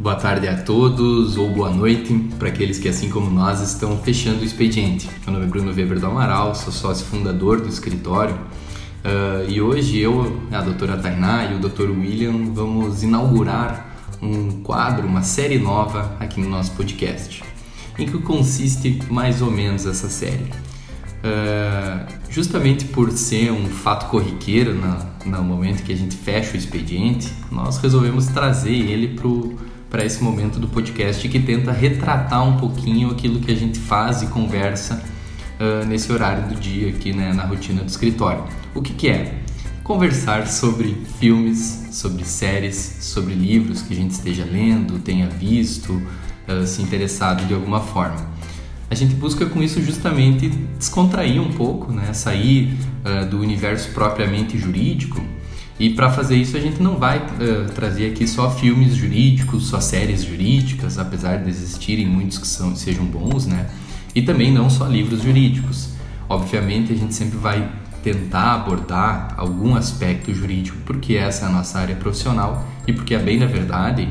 Boa tarde a todos ou boa noite para aqueles que, assim como nós, estão fechando o expediente. Meu nome é Bruno Weber do Amaral, sou sócio fundador do escritório uh, e hoje eu, a doutora Tainá e o doutor William vamos inaugurar um quadro, uma série nova aqui no nosso podcast. Em que consiste mais ou menos essa série? Uh, justamente por ser um fato corriqueiro na, no momento que a gente fecha o expediente, nós resolvemos trazer ele para para esse momento do podcast que tenta retratar um pouquinho aquilo que a gente faz e conversa uh, nesse horário do dia aqui né, na rotina do escritório. O que, que é? Conversar sobre filmes, sobre séries, sobre livros que a gente esteja lendo, tenha visto, uh, se interessado de alguma forma. A gente busca com isso justamente descontrair um pouco, né? sair uh, do universo propriamente jurídico e para fazer isso a gente não vai uh, trazer aqui só filmes jurídicos, só séries jurídicas, apesar de existirem muitos que são, sejam bons, né? E também não só livros jurídicos. Obviamente a gente sempre vai tentar abordar algum aspecto jurídico, porque essa é a nossa área profissional e porque, a bem da verdade,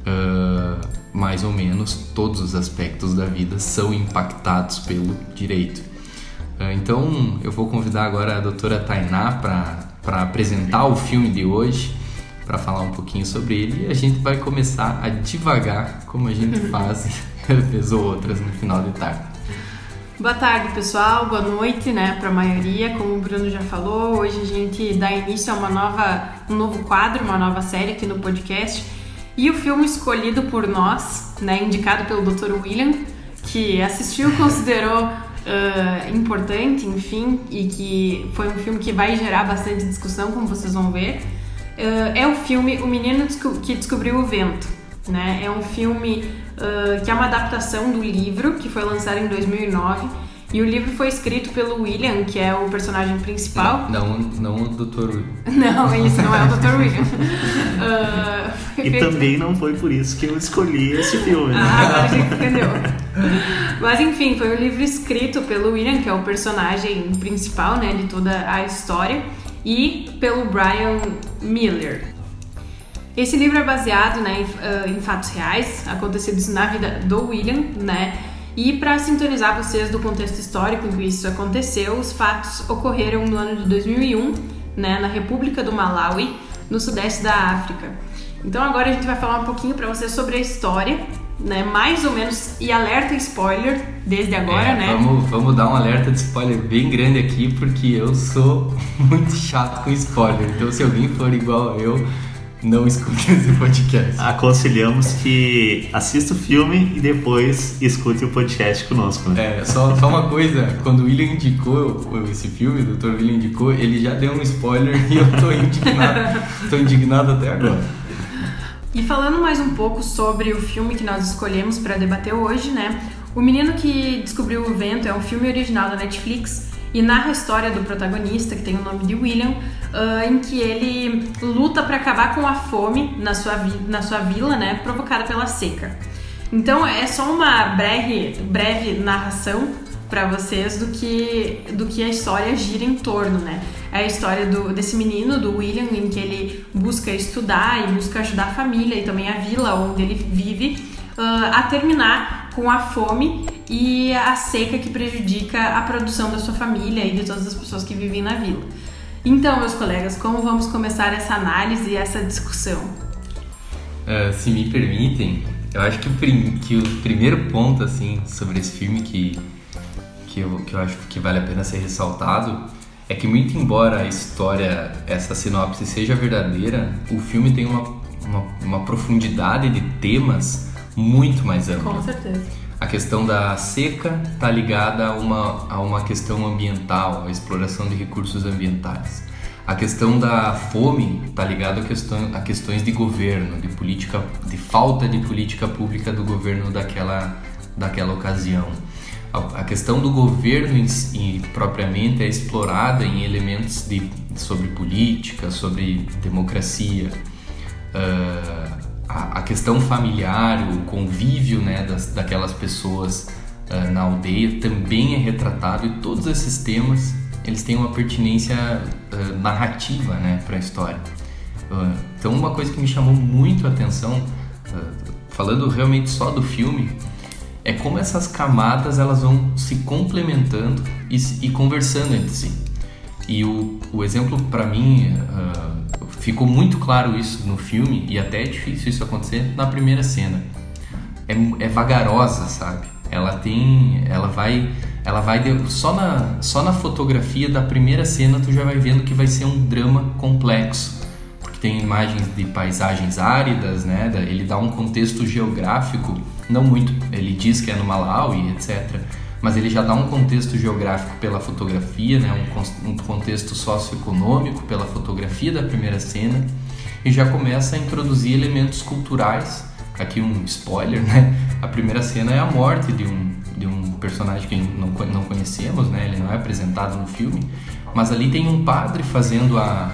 uh, mais ou menos todos os aspectos da vida são impactados pelo direito. Uh, então eu vou convidar agora a doutora Tainá para para apresentar o filme de hoje, para falar um pouquinho sobre ele e a gente vai começar a devagar, como a gente faz vez ou outras no final de tarde. Boa tarde, pessoal. Boa noite, né, para a maioria. Como o Bruno já falou, hoje a gente dá início a uma nova, um novo quadro, uma nova série aqui no podcast. E o filme escolhido por nós, né, indicado pelo Dr. William, que assistiu, considerou uh, importante, enfim, e que foi um filme que vai gerar bastante discussão, como vocês vão ver, uh, é o filme O Menino que Descobriu o Vento. Né? É um filme uh, que é uma adaptação do livro que foi lançado em 2009 e o livro foi escrito pelo William, que é o personagem principal. Não, não, não o Dr. William. Não, isso não é o Dr. William. Uh, e feito... também não foi por isso que eu escolhi esse filme. Né? Ah, agora a gente entendeu. Mas enfim, foi um livro escrito pelo William, que é o personagem principal né, de toda a história, e pelo Brian Miller. Esse livro é baseado né, em, uh, em fatos reais acontecidos na vida do William, né? E para sintonizar vocês do contexto histórico em que isso aconteceu, os fatos ocorreram no ano de 2001, né, na República do Malawi, no sudeste da África. Então agora a gente vai falar um pouquinho para vocês sobre a história, né, mais ou menos e alerta spoiler desde agora, é, né? Vamos, vamos dar um alerta de spoiler bem grande aqui porque eu sou muito chato com spoiler. Então se alguém for igual eu, não escute esse podcast. Aconselhamos que assista o filme e depois escute o podcast conosco. Né? É, só, só uma coisa, quando o William indicou esse filme, o Dr. William indicou, ele já deu um spoiler e eu tô indignado, tô indignado até agora. E falando mais um pouco sobre o filme que nós escolhemos para debater hoje, né? O Menino que Descobriu o Vento é um filme original da Netflix e narra a história do protagonista, que tem o nome de William, uh, em que ele luta para acabar com a fome na sua, na sua vila, né, provocada pela seca. Então é só uma breve, breve narração para vocês do que, do que a história gira em torno, né? É a história do, desse menino, do William, em que ele busca estudar e busca ajudar a família e também a vila onde ele vive uh, a terminar com a fome e a seca que prejudica a produção da sua família e de todas as pessoas que vivem na vila. Então, meus colegas, como vamos começar essa análise e essa discussão? Uh, se me permitem, eu acho que o, prim que o primeiro ponto assim sobre esse filme que, que, eu, que eu acho que vale a pena ser ressaltado é que muito embora a história, essa sinopse seja verdadeira, o filme tem uma, uma, uma profundidade de temas muito mais ampla. Com certeza. A questão da seca está ligada a uma, a uma questão ambiental, a exploração de recursos ambientais. A questão da fome está ligada a, questão, a questões de governo, de política, de falta de política pública do governo daquela, daquela ocasião. A, a questão do governo em, em, propriamente é explorada em elementos de, sobre política, sobre democracia. Uh, a, questão familiar, o convívio né, das, daquelas pessoas uh, na aldeia também é retratado e todos esses temas eles têm uma pertinência uh, narrativa né, para a história. Uh, então, uma coisa que me chamou muito a atenção, uh, falando realmente só do filme, é como essas camadas elas vão se complementando e, e conversando entre si. E o, o exemplo para mim ficou muito claro isso no filme e até é difícil isso acontecer na primeira cena. É, é vagarosa, sabe? Ela tem, ela vai ela vai só na só na fotografia da primeira cena tu já vai vendo que vai ser um drama complexo porque tem imagens de paisagens áridas né ele dá um contexto geográfico não muito ele diz que é no Malawi etc mas ele já dá um contexto geográfico pela fotografia né? Um, um contexto socioeconômico pela fotografia da primeira cena e já começa a introduzir elementos culturais. Aqui um spoiler né? A primeira cena é a morte de um de um personagem que não, não conhecemos, né? Ele não é apresentado no filme, mas ali tem um padre fazendo a,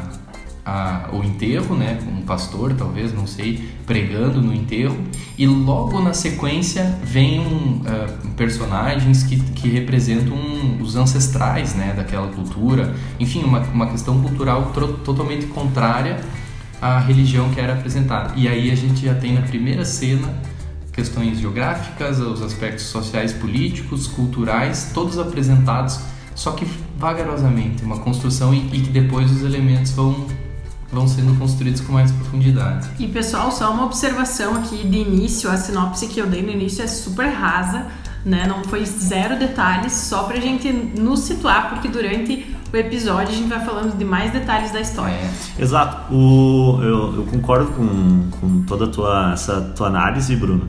a, o enterro, né? Um pastor, talvez, não sei, pregando no enterro, e logo na sequência vem um, uh, personagens que, que representam os ancestrais, né? Daquela cultura, enfim, uma, uma questão cultural totalmente contrária à religião que era apresentada. E aí a gente já tem na primeira cena questões geográficas, os aspectos sociais, políticos, culturais, todos apresentados, só que vagarosamente, uma construção e, e que depois os elementos vão vão sendo construídos com mais profundidade. E pessoal, só uma observação aqui de início, a sinopse que eu dei no início é super rasa, né? Não foi zero detalhes, só pra gente nos situar, porque durante o episódio a gente vai falando de mais detalhes da história. É. Exato. O, eu, eu concordo com, com toda a tua, essa tua análise, Bruno.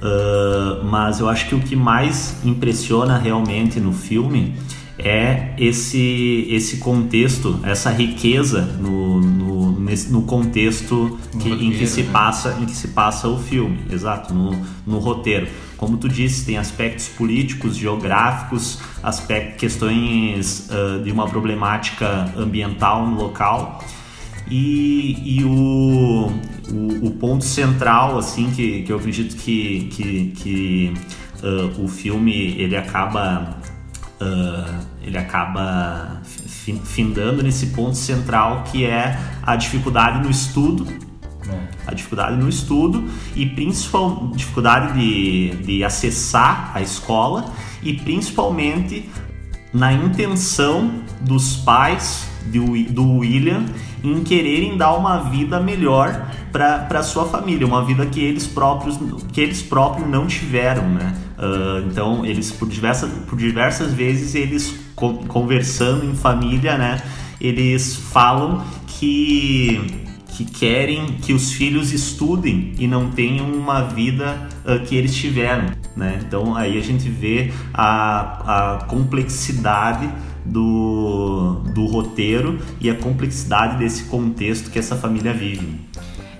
Uh, mas eu acho que o que mais impressiona realmente no filme é esse, esse contexto, essa riqueza no, no, nesse, no contexto que, roteiro, em, que se né? passa, em que se passa o filme, exato, no, no roteiro. Como tu disse, tem aspectos políticos, geográficos, aspectos, questões uh, de uma problemática ambiental no local. E, e o, o, o, ponto central, assim, que, que eu acredito que, que, que uh, o filme ele acaba uh, ele acaba findando nesse ponto central que é a dificuldade no estudo é. a dificuldade no estudo e principal dificuldade de, de acessar a escola e principalmente na intenção dos pais do, do William em quererem dar uma vida melhor para sua família, uma vida que eles próprios que eles próprios não tiveram, né? Uh, então eles por diversas, por diversas vezes eles conversando em família, né? Eles falam que que querem que os filhos estudem e não tenham uma vida uh, que eles tiveram, né? Então aí a gente vê a, a complexidade do, do roteiro e a complexidade desse contexto que essa família vive.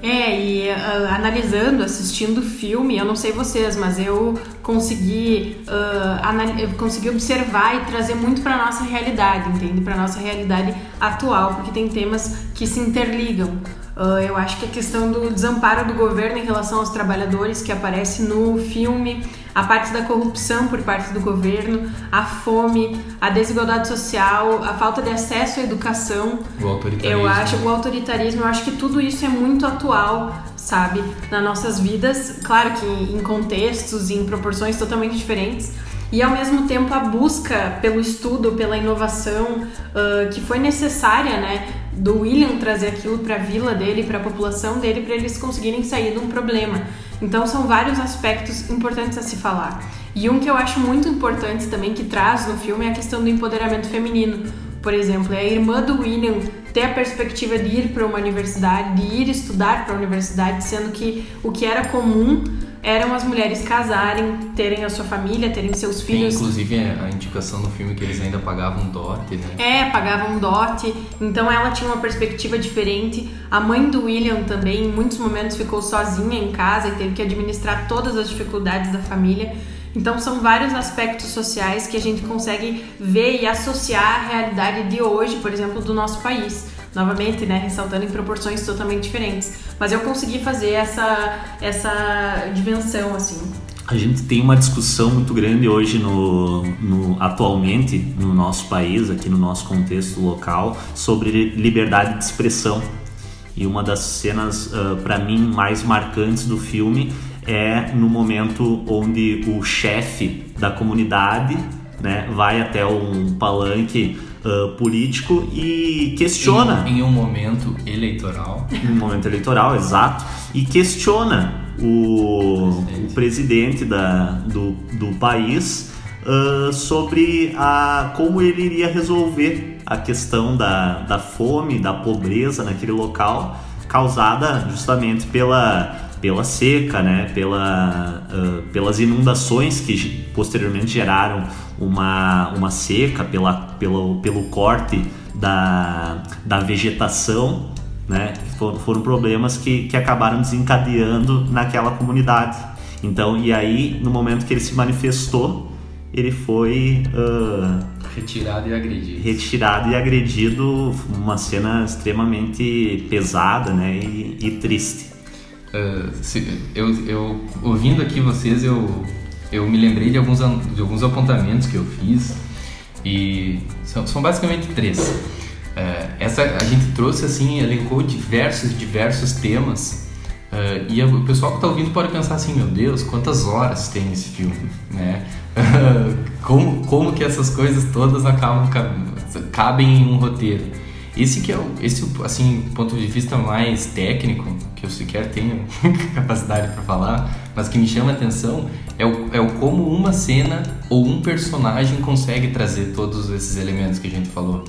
É, e uh, analisando, assistindo o filme, eu não sei vocês, mas eu consegui, uh, eu consegui observar e trazer muito para nossa realidade, entende? Para nossa realidade atual, porque tem temas que se interligam. Uh, eu acho que a questão do desamparo do governo em relação aos trabalhadores que aparece no filme, a parte da corrupção por parte do governo, a fome, a desigualdade social, a falta de acesso à educação. O autoritarismo. Eu acho o autoritarismo, eu acho que tudo isso é muito atual, sabe, nas nossas vidas. Claro que em contextos e em proporções totalmente diferentes. E ao mesmo tempo a busca pelo estudo, pela inovação uh, que foi necessária, né? Do William trazer aquilo para a vila dele, para a população dele, para eles conseguirem sair de um problema. Então são vários aspectos importantes a se falar. E um que eu acho muito importante também que traz no filme é a questão do empoderamento feminino. Por exemplo, é a irmã do William ter a perspectiva de ir para uma universidade, de ir estudar para a universidade, sendo que o que era comum eram as mulheres casarem, terem a sua família, terem seus filhos. Tem, inclusive a indicação no filme que eles ainda pagavam dote, né? É, pagavam dote. Então ela tinha uma perspectiva diferente. A mãe do William também, em muitos momentos, ficou sozinha em casa e teve que administrar todas as dificuldades da família. Então são vários aspectos sociais que a gente consegue ver e associar à realidade de hoje, por exemplo, do nosso país. Novamente, né, ressaltando em proporções totalmente diferentes. Mas eu consegui fazer essa, essa dimensão, assim. A gente tem uma discussão muito grande hoje no, no, atualmente no nosso país, aqui no nosso contexto local, sobre liberdade de expressão. E uma das cenas, uh, para mim, mais marcantes do filme é no momento onde o chefe da comunidade né, vai até um palanque uh, político e questiona. Em, em, um momento eleitoral. Em um momento eleitoral, exato. E questiona o presidente, o presidente da, do, do país uh, sobre a, como ele iria resolver a questão da, da fome, da pobreza naquele local, causada justamente pela pela seca, né, pela, uh, pelas inundações que posteriormente geraram uma, uma seca, pela, pelo, pelo corte da, da vegetação, né, foram, foram problemas que, que acabaram desencadeando naquela comunidade. Então, e aí, no momento que ele se manifestou, ele foi uh, retirado e agredido. Retirado e agredido, uma cena extremamente pesada, né, e, e triste. Uh, se, eu, eu, ouvindo aqui vocês, eu, eu me lembrei de alguns, de alguns apontamentos que eu fiz e são, são basicamente três. Uh, essa a gente trouxe assim, elencou diversos, diversos temas uh, e o pessoal que está ouvindo pode pensar assim, meu Deus, quantas horas tem esse filme, né? como, como que essas coisas todas acabam cabem em um roteiro? Esse que é o, esse assim ponto de vista mais técnico que eu sequer tenho capacidade para falar, mas que me chama a atenção é o, é o como uma cena ou um personagem consegue trazer todos esses elementos que a gente falou.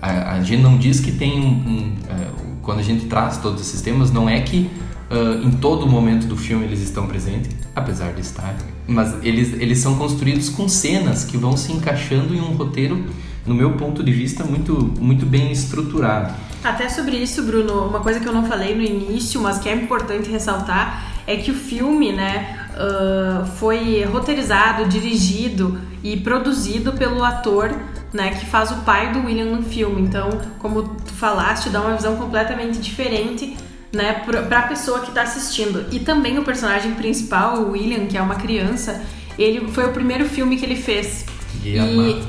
A, a gente não diz que tem um, um uh, quando a gente traz todos esses temas, não é que uh, em todo momento do filme eles estão presentes, apesar de estar, mas eles, eles são construídos com cenas que vão se encaixando em um roteiro no meu ponto de vista, muito, muito bem estruturado. Até sobre isso, Bruno, uma coisa que eu não falei no início, mas que é importante ressaltar, é que o filme, né, uh, foi roteirizado, dirigido e produzido pelo ator né, que faz o pai do William no filme. Então, como tu falaste, dá uma visão completamente diferente né, para a pessoa que está assistindo. E também o personagem principal, o William, que é uma criança, ele foi o primeiro filme que ele fez. E, é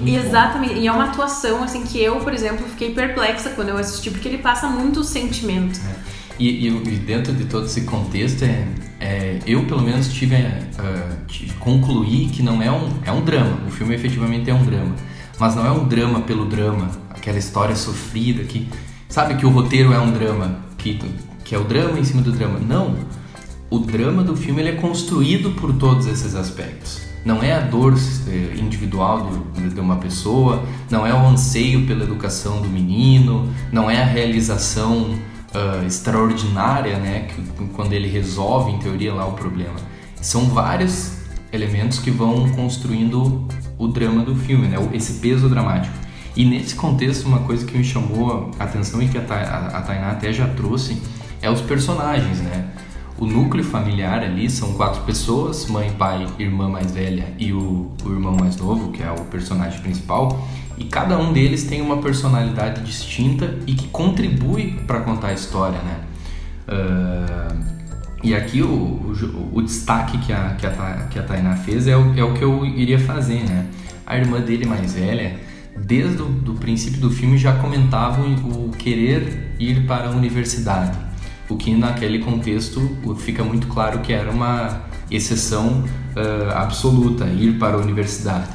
e exatamente, e é uma atuação assim que eu, por exemplo, fiquei perplexa quando eu assisti, porque ele passa muito sentimento. É. E, e, e, dentro de todo esse contexto, é, é eu pelo menos tive, uh, tive, concluí que não é um, é um drama. O filme efetivamente é um drama, mas não é um drama pelo drama, aquela história sofrida que sabe que o roteiro é um drama, que, que é o drama em cima do drama. Não, o drama do filme ele é construído por todos esses aspectos. Não é a dor eh, individual de uma pessoa, não é o anseio pela educação do menino, não é a realização uh, extraordinária, né, que, quando ele resolve em teoria lá o problema. São vários elementos que vão construindo o drama do filme, né, esse peso dramático. E nesse contexto, uma coisa que me chamou a atenção e que a, a, a Tainá até já trouxe é os personagens, né? O núcleo familiar ali são quatro pessoas: mãe, pai, irmã mais velha e o, o irmão mais novo, que é o personagem principal. E cada um deles tem uma personalidade distinta e que contribui para contar a história, né? Uh, e aqui o, o, o, destaque que a, que, a, que a Tainá fez é o, é o que eu iria fazer, né? A irmã dele mais velha, desde o do princípio do filme, já comentava o querer ir para a universidade o que naquele contexto fica muito claro que era uma exceção uh, absoluta, ir para a universidade.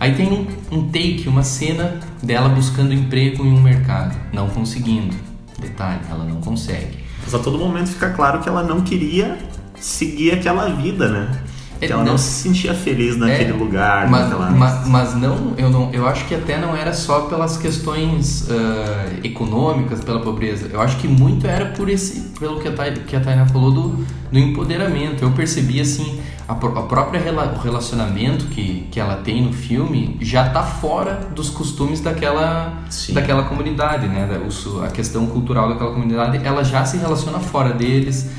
Aí tem um, um take, uma cena dela buscando emprego em um mercado, não conseguindo. Detalhe, ela não consegue. Mas a todo momento fica claro que ela não queria seguir aquela vida, né? Que ela não, não, se sentia feliz naquele é, lugar. Mas, mas, mas, não, eu não, eu acho que até não era só pelas questões uh, econômicas, pela pobreza. Eu acho que muito era por esse, pelo que a, Thay, que a Tainá falou do, do empoderamento. Eu percebi assim a, a própria rela, o relacionamento que, que ela tem no filme já está fora dos costumes daquela daquela comunidade, né? A questão cultural daquela comunidade, ela já se relaciona fora deles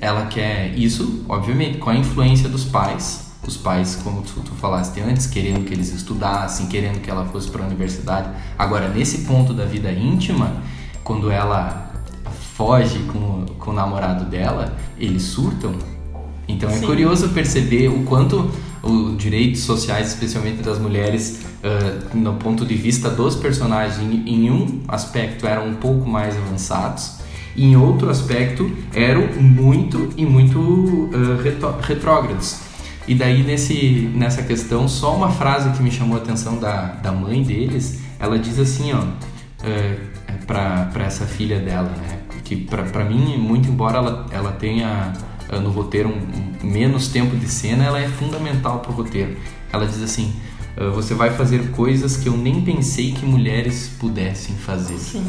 ela quer isso, obviamente, com a influência dos pais. Os pais, como tu, tu falaste antes, querendo que eles estudassem, querendo que ela fosse para a universidade. Agora, nesse ponto da vida íntima, quando ela foge com, com o namorado dela, eles surtam. Então é Sim. curioso perceber o quanto os direitos sociais, especialmente das mulheres, uh, no ponto de vista dos personagens, em, em um aspecto eram um pouco mais avançados em outro aspecto eram muito e muito uh, retrógrados. E daí nesse, nessa questão, só uma frase que me chamou a atenção da, da mãe deles, ela diz assim, ó, uh, para essa filha dela, né? Que para mim, muito embora ela, ela tenha no roteiro um, um, menos tempo de cena, ela é fundamental para o roteiro. Ela diz assim, você vai fazer coisas que eu nem pensei que mulheres pudessem fazer. Sim.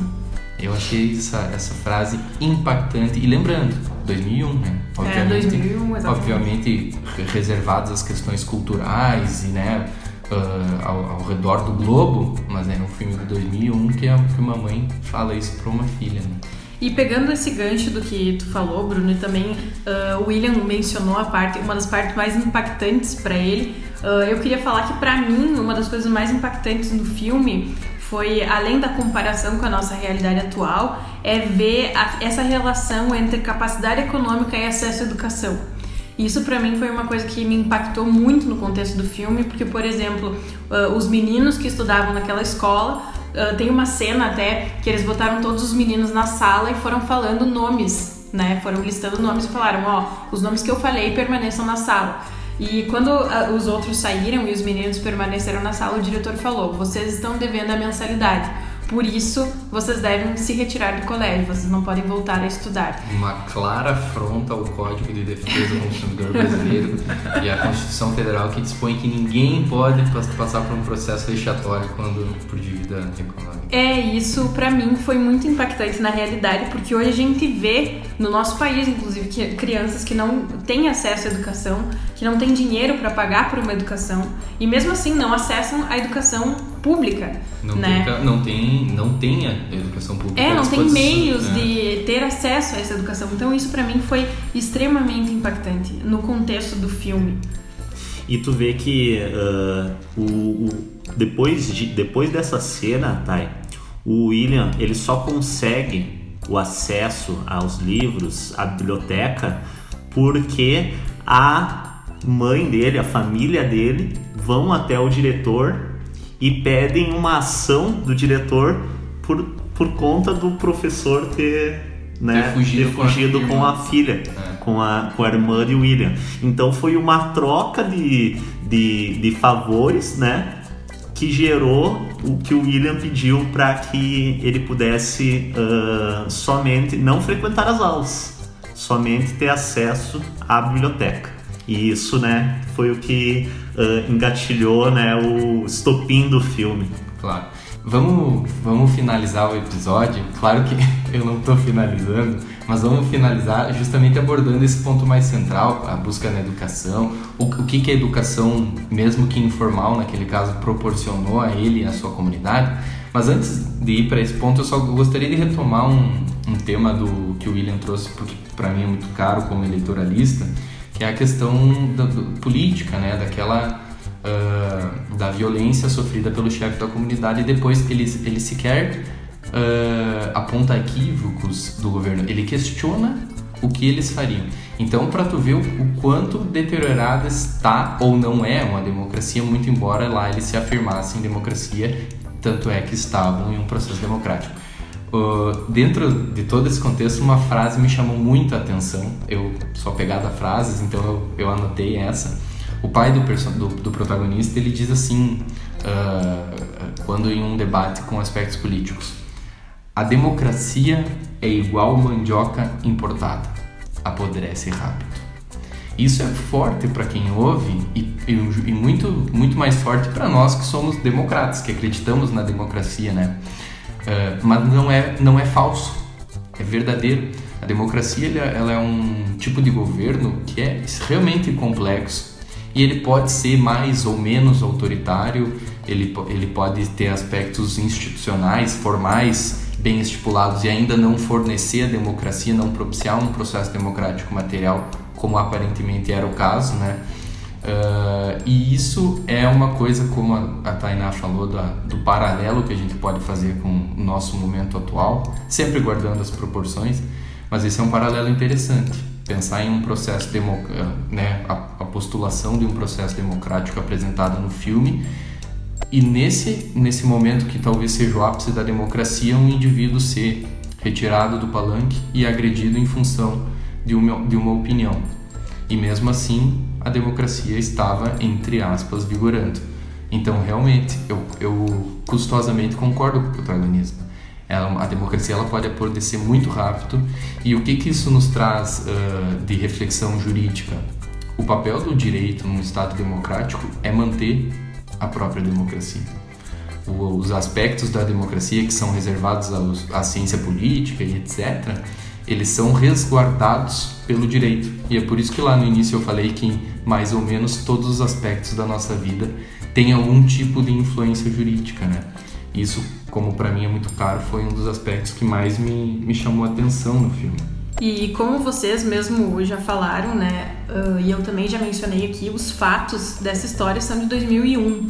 Eu achei essa, essa frase impactante. E lembrando, 2001, né? Obviamente, é, 2001, exatamente. Obviamente reservadas as questões culturais e, né, uh, ao, ao, redor do globo, mas é um filme de 2001 que, a, que uma mãe fala isso para uma filha, né? E pegando esse gancho do que tu falou, Bruno, e também uh, o William mencionou a parte, uma das partes mais impactantes para ele. Uh, eu queria falar que para mim uma das coisas mais impactantes do filme foi além da comparação com a nossa realidade atual, é ver a, essa relação entre capacidade econômica e acesso à educação. Isso para mim foi uma coisa que me impactou muito no contexto do filme, porque por exemplo, uh, os meninos que estudavam naquela escola Uh, tem uma cena até que eles botaram todos os meninos na sala e foram falando nomes, né? Foram listando nomes e falaram: ó, os nomes que eu falei permaneçam na sala. E quando uh, os outros saíram e os meninos permaneceram na sala, o diretor falou: vocês estão devendo a mensalidade. Por isso, vocês devem se retirar do colégio, vocês não podem voltar a estudar. Uma clara afronta ao Código de Defesa do Consumidor Brasileiro e à Constituição Federal que dispõe que ninguém pode passar por um processo vexatório quando por dívida econômica. É, isso para mim foi muito impactante na realidade, porque hoje a gente vê no nosso país, inclusive, que crianças que não têm acesso à educação, que não têm dinheiro para pagar por uma educação e mesmo assim não acessam a educação pública, não né? Tem, não tem, não tem educação pública. É, não tem meios né? de ter acesso a essa educação. Então isso para mim foi extremamente impactante no contexto do filme. E tu vê que uh, o, o, depois, de, depois dessa cena, Thay, o William ele só consegue o acesso aos livros, à biblioteca, porque a mãe dele, a família dele, vão até o diretor e pedem uma ação do diretor por, por conta do professor ter, né, ter fugido, ter fugido com, a com, a filha, é. com, a, com a irmã de William. Então foi uma troca de, de, de favores, né? Que gerou o que o William pediu para que ele pudesse uh, somente não frequentar as aulas, somente ter acesso à biblioteca. E isso, né, foi o que uh, engatilhou né, o estopim do filme. Claro. Vamos, vamos finalizar o episódio. Claro que eu não estou finalizando, mas vamos finalizar justamente abordando esse ponto mais central, a busca na educação, o, o que, que a educação, mesmo que informal naquele caso, proporcionou a ele e a sua comunidade. Mas antes de ir para esse ponto, eu só gostaria de retomar um, um tema do que o William trouxe, porque para mim é muito caro como eleitoralista, que é a questão da, política, né, daquela uh, da violência sofrida pelo chefe da comunidade e depois ele, ele sequer uh, aponta equívocos do governo, ele questiona o que eles fariam. Então, para tu ver o, quanto deteriorada está ou não é uma democracia, muito embora lá eles se afirmassem democracia, tanto é que estavam em um processo democrático. Uh, dentro de todo esse contexto, uma frase me chamou muito a atenção. Eu sou apegado a frases, então eu, eu anotei essa. O pai do, do, do protagonista ele diz assim, uh, quando em um debate com aspectos políticos: A democracia é igual mandioca importada, apodrece rápido. Isso é forte para quem ouve e, e, e, muito, muito mais forte para nós que somos democratas, que acreditamos na democracia, né? Uh, mas não é, não é falso, é verdadeiro. A democracia ela é um tipo de governo que é realmente complexo e ele pode ser mais ou menos autoritário, ele, ele pode ter aspectos institucionais, formais, bem estipulados e ainda não fornecer a democracia, não propiciar um processo democrático material como aparentemente era o caso, né? Uh, e isso é uma coisa, como a, Tainá falou, da, do paralelo que a gente pode fazer com o nosso momento atual, sempre guardando as proporções, mas esse é um paralelo interessante. Pensar em um processo, demo, né, a, a postulação de um processo democrático apresentado no filme, e nesse, nesse momento que talvez seja o ápice da democracia, um indivíduo ser retirado do palanque e agredido em função de uma, de uma opinião. E mesmo assim, a democracia estava, entre aspas, vigorando. Então, realmente, eu, eu custosamente concordo com o protagonista. Ela, a democracia ela pode apodrecer muito rápido. E o que, que isso nos traz uh, de reflexão jurídica? O papel do direito num Estado democrático é manter a própria democracia. os aspectos da democracia que são reservados à ciência política e etc., eles são resguardados pelo direito. E é por isso que lá no início eu falei que mais ou menos todos os aspectos da nossa vida têm algum tipo de influência jurídica, né? Isso, como para mim é muito caro, foi um dos aspectos que mais me, me chamou a atenção no filme. E como vocês mesmo já falaram, né, uh, e eu também já mencionei aqui, os fatos dessa história são de 2001.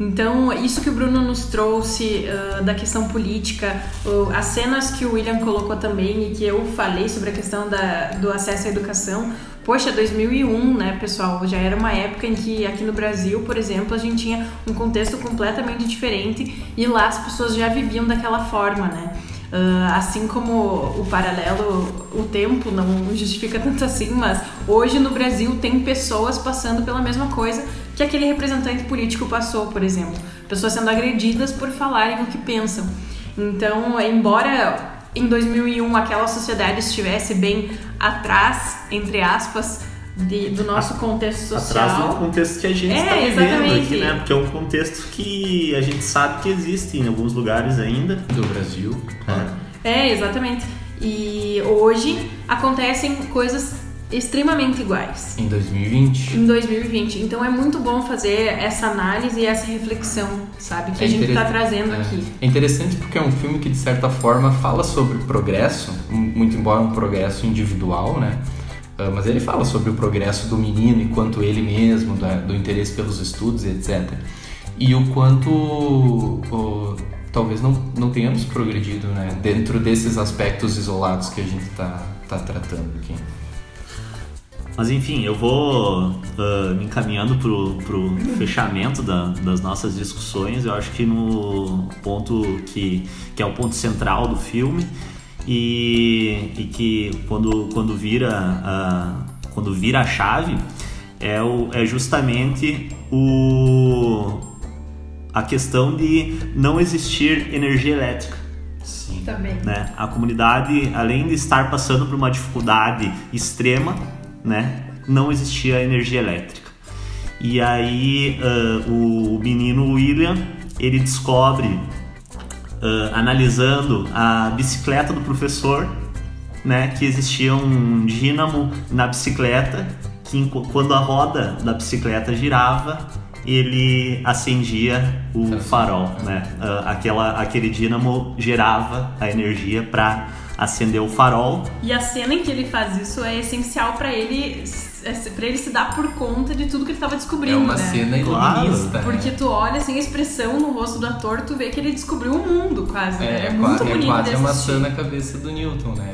Então, isso que o Bruno nos trouxe uh, da questão política, uh, as cenas que o William colocou também e que eu falei sobre a questão da, do acesso à educação, Poxa, 2001, né, pessoal? Já era uma época em que aqui no Brasil, por exemplo, a gente tinha um contexto completamente diferente e lá as pessoas já viviam daquela forma, né? Uh, assim como o paralelo, o tempo não justifica tanto assim, mas hoje no Brasil tem pessoas passando pela mesma coisa que aquele representante político passou, por exemplo. Pessoas sendo agredidas por falarem o que pensam. Então, embora em 2001 aquela sociedade estivesse bem atrás, entre aspas, de, do nosso contexto social. Atrás do contexto que a gente está é, vivendo aqui, né? Porque é um contexto que a gente sabe que existe em alguns lugares ainda. Do Brasil. É, é exatamente. E hoje acontecem coisas extremamente iguais. Em 2020. Em 2020. Então é muito bom fazer essa análise e essa reflexão, sabe? Que é a gente está trazendo é. aqui. É interessante porque é um filme que, de certa forma, fala sobre progresso, muito embora um progresso individual, né? Ah, mas ele fala sobre o progresso do menino enquanto ele mesmo, do interesse pelos estudos, etc. E o quanto talvez não, não tenhamos progredido né? dentro desses aspectos isolados que a gente está tá tratando aqui. Mas enfim, eu vou uh, me encaminhando pro, pro fechamento da, das nossas discussões. Eu acho que no ponto que, que é o ponto central do filme e, e que quando, quando, vira, uh, quando vira a chave é, o, é justamente o, a questão de não existir energia elétrica. Sim. Também. Né? A comunidade, além de estar passando por uma dificuldade extrema, né? Não existia energia elétrica. E aí uh, o menino William ele descobre, uh, analisando a bicicleta do professor, né, que existia um dínamo na bicicleta que quando a roda da bicicleta girava ele acendia o farol, né? Uh, aquela, aquele dínamo gerava a energia para acender o farol. E a cena em que ele faz isso é essencial para ele é, para ele se dar por conta de tudo que ele estava descobrindo, É uma né? cena iluminista. Claro. Porque tu olha assim a expressão no rosto do ator, tu vê que ele descobriu o mundo quase. Né? É, é, é muito bonito. É quase a maçã na cabeça do Newton, né?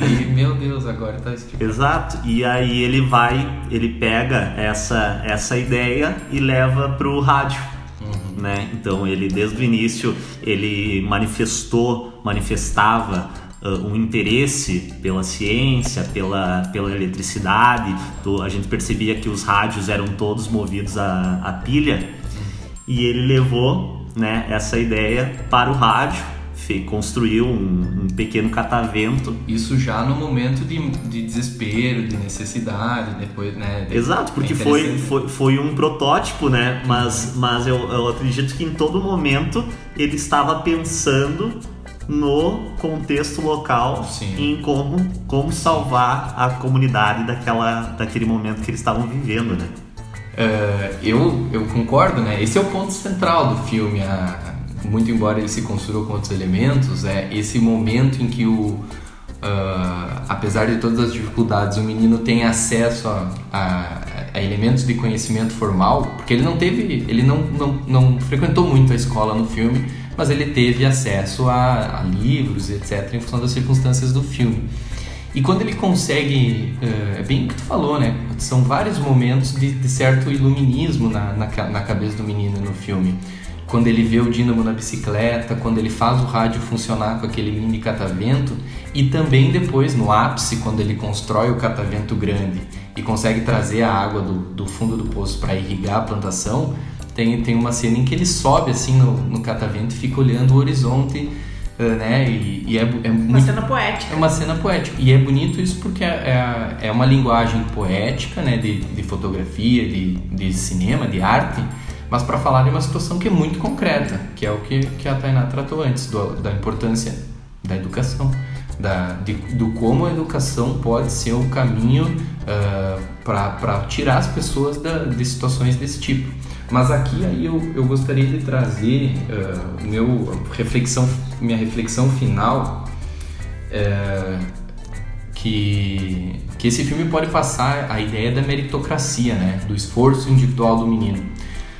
Ele, meu Deus, agora tá explicado. Exato. E aí ele vai, ele pega essa essa ideia e leva pro rádio. Uhum. Né? Então ele desde o início ele manifestou, manifestava uh, um interesse pela ciência, pela, pela eletricidade. A gente percebia que os rádios eram todos movidos a, a pilha e ele levou né, essa ideia para o rádio, construiu um, um, pequeno catavento. Isso já no momento de, de desespero, de necessidade, depois, né? De, Exato, porque é foi, foi, foi um protótipo, né? Mas, mas eu, eu acredito que em todo momento ele estava pensando no contexto local Sim. em como, como salvar a comunidade daquela, daquele momento que eles estavam vivendo, né? Uh, eu, eu concordo, né? Esse é o ponto central do filme. A, muito embora ele se construa com outros elementos, é esse momento em que o uh, apesar de todas as dificuldades, o menino tem acesso a, a, a, elementos de conhecimento formal, porque ele não teve, ele não, não, não frequentou muito a escola no filme, mas ele teve acesso a, a livros, etc., em função das circunstâncias do filme. E quando ele consegue, eh, é bem o que tu falou, né? São vários momentos de, de certo iluminismo na, na, na, cabeça do menino no filme. Quando ele vê o dínamo na bicicleta, quando ele faz o rádio funcionar com aquele mini catavento, e também depois, no ápice, quando ele constrói o catavento grande e consegue trazer a água do, do fundo do poço para irrigar a plantação, tem, tem uma cena em que ele sobe assim no, no catavento e fica olhando o horizonte, uh, né? E, e é, é uma muito, cena poética. É uma cena poética. E é bonito isso porque é, é, é uma linguagem poética, né? De, de fotografia, de, de cinema, de arte, mas para falar de uma situação que é muito concreta, que é o que, que a Tainá tratou antes, do, da importância da educação. Da, de, do como a educação pode ser o caminho uh, para tirar as pessoas da, de situações desse tipo. Mas aqui aí eu, eu gostaria de trazer uh, meu reflexão, minha reflexão final uh, que, que esse filme pode passar a ideia da meritocracia, né? do esforço individual do menino.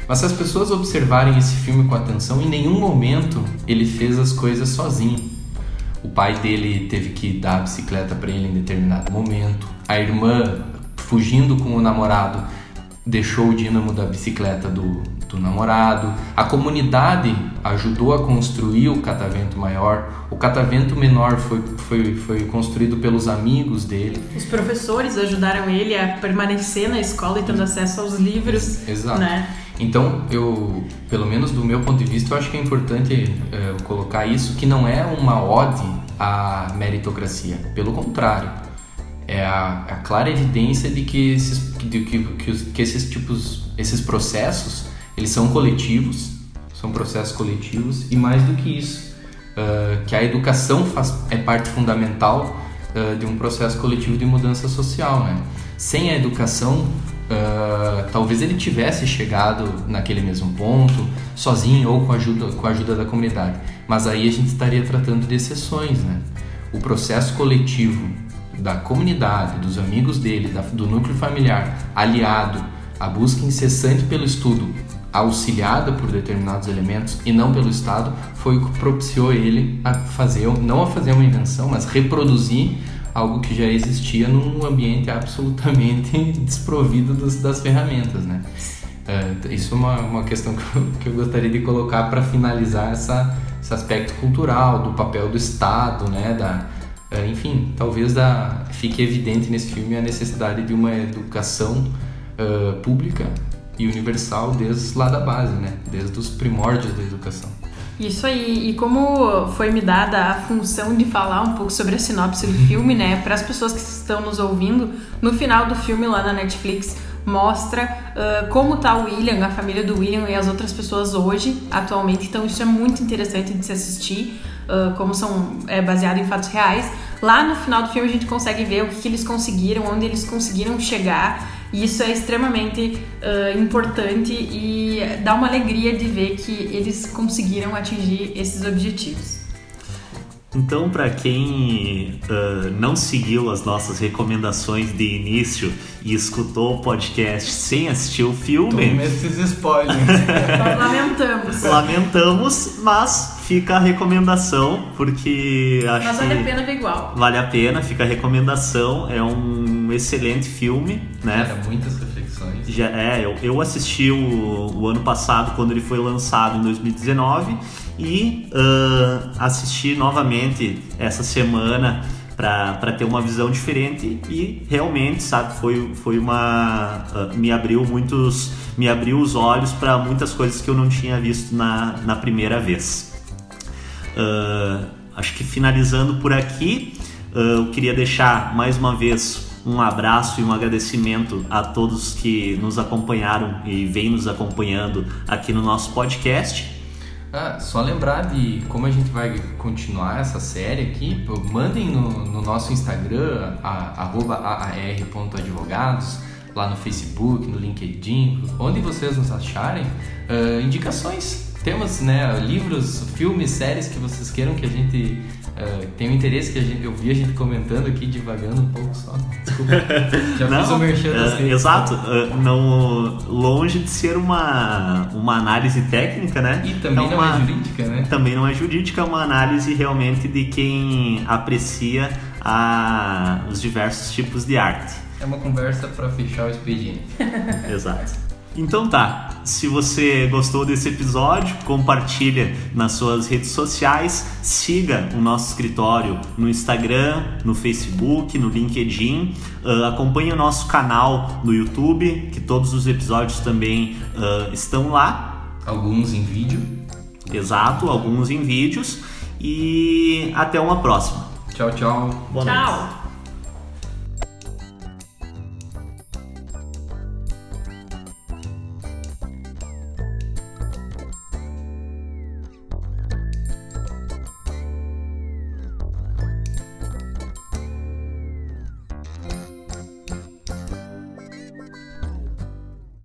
Mas se as pessoas observarem esse filme com atenção, em nenhum momento ele fez as coisas sozinho. O pai dele teve que dar a bicicleta para ele em determinado momento. A irmã, fugindo com o namorado, deixou o dínamo da bicicleta do, do namorado. A comunidade ajudou a construir o catavento maior. O catavento menor foi, foi, foi construído pelos amigos dele. Os professores ajudaram ele a permanecer na escola e tendo acesso aos livros. Exato. Né? Então, eu, pelo menos do meu ponto de vista, eu acho que é importante é, colocar isso, que não é uma ode à meritocracia. Pelo contrário, é a, a clara evidência de que esses, de que, que, que esses tipos, esses processos, eles são coletivos, são processos coletivos e mais do que isso, uh, que a educação faz, é parte fundamental uh, de um processo coletivo de mudança social, né? Sem a educação, uh, talvez ele tivesse chegado naquele mesmo ponto, sozinho ou com a ajuda, com ajuda da comunidade. Mas aí a gente estaria tratando de exceções, né? O processo coletivo da comunidade, dos amigos dele, da, do núcleo familiar, aliado à busca incessante pelo estudo, auxiliada por determinados elementos e não pelo Estado, foi o que propiciou ele a fazer, não a fazer uma invenção, mas reproduzir algo que já existia num ambiente absolutamente desprovido das, das ferramentas, né? Uh, isso é uma, uma questão que eu, que eu gostaria de colocar para finalizar essa, esse aspecto cultural do papel do Estado, né? Da, é, enfim, talvez da, fique evidente nesse filme a necessidade de uma educação uh, pública e universal desde lá da base, né? Desde os primórdios da educação. Isso aí, e como foi me dada a função de falar um pouco sobre a sinopse do filme, né, para as pessoas que estão nos ouvindo, no final do filme lá na Netflix mostra uh, como tá o William, a família do William e as outras pessoas hoje, atualmente. Então isso é muito interessante de se assistir, uh, como são é baseado em fatos reais. Lá no final do filme a gente consegue ver o que, que eles conseguiram, onde eles conseguiram chegar. E isso é extremamente uh, importante e dá uma alegria de ver que eles conseguiram atingir esses objetivos. Então, para quem uh, não seguiu as nossas recomendações de início e escutou o podcast sem assistir o filme. Tome esses spoilers. Nós lamentamos. Lamentamos, mas fica a recomendação, porque acho mas vale a pena ver igual. Vale a pena, fica a recomendação. É um excelente filme, né? Era muitas reflexões. Já, é, eu, eu assisti o, o ano passado, quando ele foi lançado em 2019 e uh, assistir novamente essa semana para ter uma visão diferente e realmente sabe foi, foi uma uh, me abriu muitos me abriu os olhos para muitas coisas que eu não tinha visto na, na primeira vez Uh, acho que finalizando por aqui, uh, eu queria deixar mais uma vez um abraço e um agradecimento a todos que nos acompanharam e vêm nos acompanhando aqui no nosso podcast. Ah, só lembrar de como a gente vai continuar essa série aqui, mandem no, no nosso Instagram, aar.advogados, lá no Facebook, no LinkedIn, onde vocês nos acharem, uh, indicações, temas, né, livros, filmes, séries que vocês queiram que a gente Uh, tem um interesse que gente, eu vi a gente comentando aqui, divagando um pouco só. Desculpa. Já não, fiz o merchan uh, Exato. Uh, não, longe de ser uma, uma análise técnica, né? E também é não é jurídica, né? Também não é jurídica, é uma análise realmente de quem aprecia a, os diversos tipos de arte. É uma conversa para fechar o expediente. Exato. Então tá, se você gostou desse episódio, compartilha nas suas redes sociais, siga o nosso escritório no Instagram, no Facebook, no LinkedIn, uh, acompanhe o nosso canal no YouTube, que todos os episódios também uh, estão lá. Alguns em vídeo. Exato, alguns em vídeos. E até uma próxima. Tchau, tchau. Boa tchau. Noite.